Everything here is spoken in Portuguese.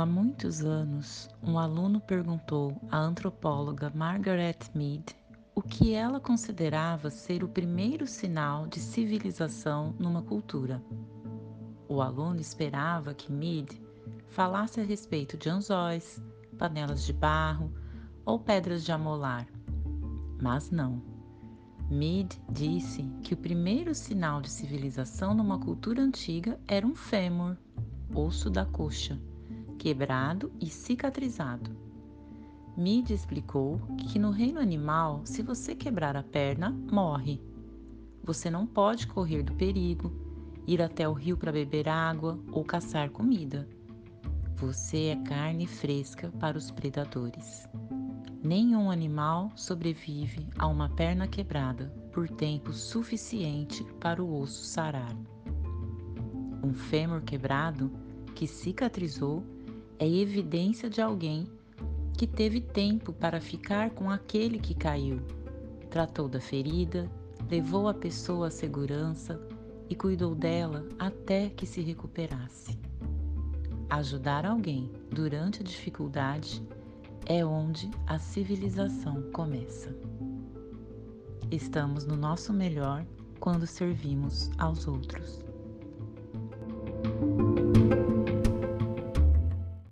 muitos anos, um aluno perguntou à antropóloga Margaret Mead o que ela considerava ser o primeiro sinal de civilização numa cultura. O aluno esperava que Mead falasse a respeito de anzóis, panelas de barro ou pedras de amolar. Mas não. Mead disse que o primeiro sinal de civilização numa cultura antiga era um fêmur, osso da coxa, quebrado e cicatrizado. Mead explicou que no reino animal, se você quebrar a perna, morre. Você não pode correr do perigo, ir até o rio para beber água ou caçar comida. Você é carne fresca para os predadores. Nenhum animal sobrevive a uma perna quebrada por tempo suficiente para o osso sarar. Um fêmur quebrado que cicatrizou é evidência de alguém que teve tempo para ficar com aquele que caiu, tratou da ferida, levou a pessoa à segurança e cuidou dela até que se recuperasse. Ajudar alguém durante a dificuldade é onde a civilização começa. Estamos no nosso melhor quando servimos aos outros.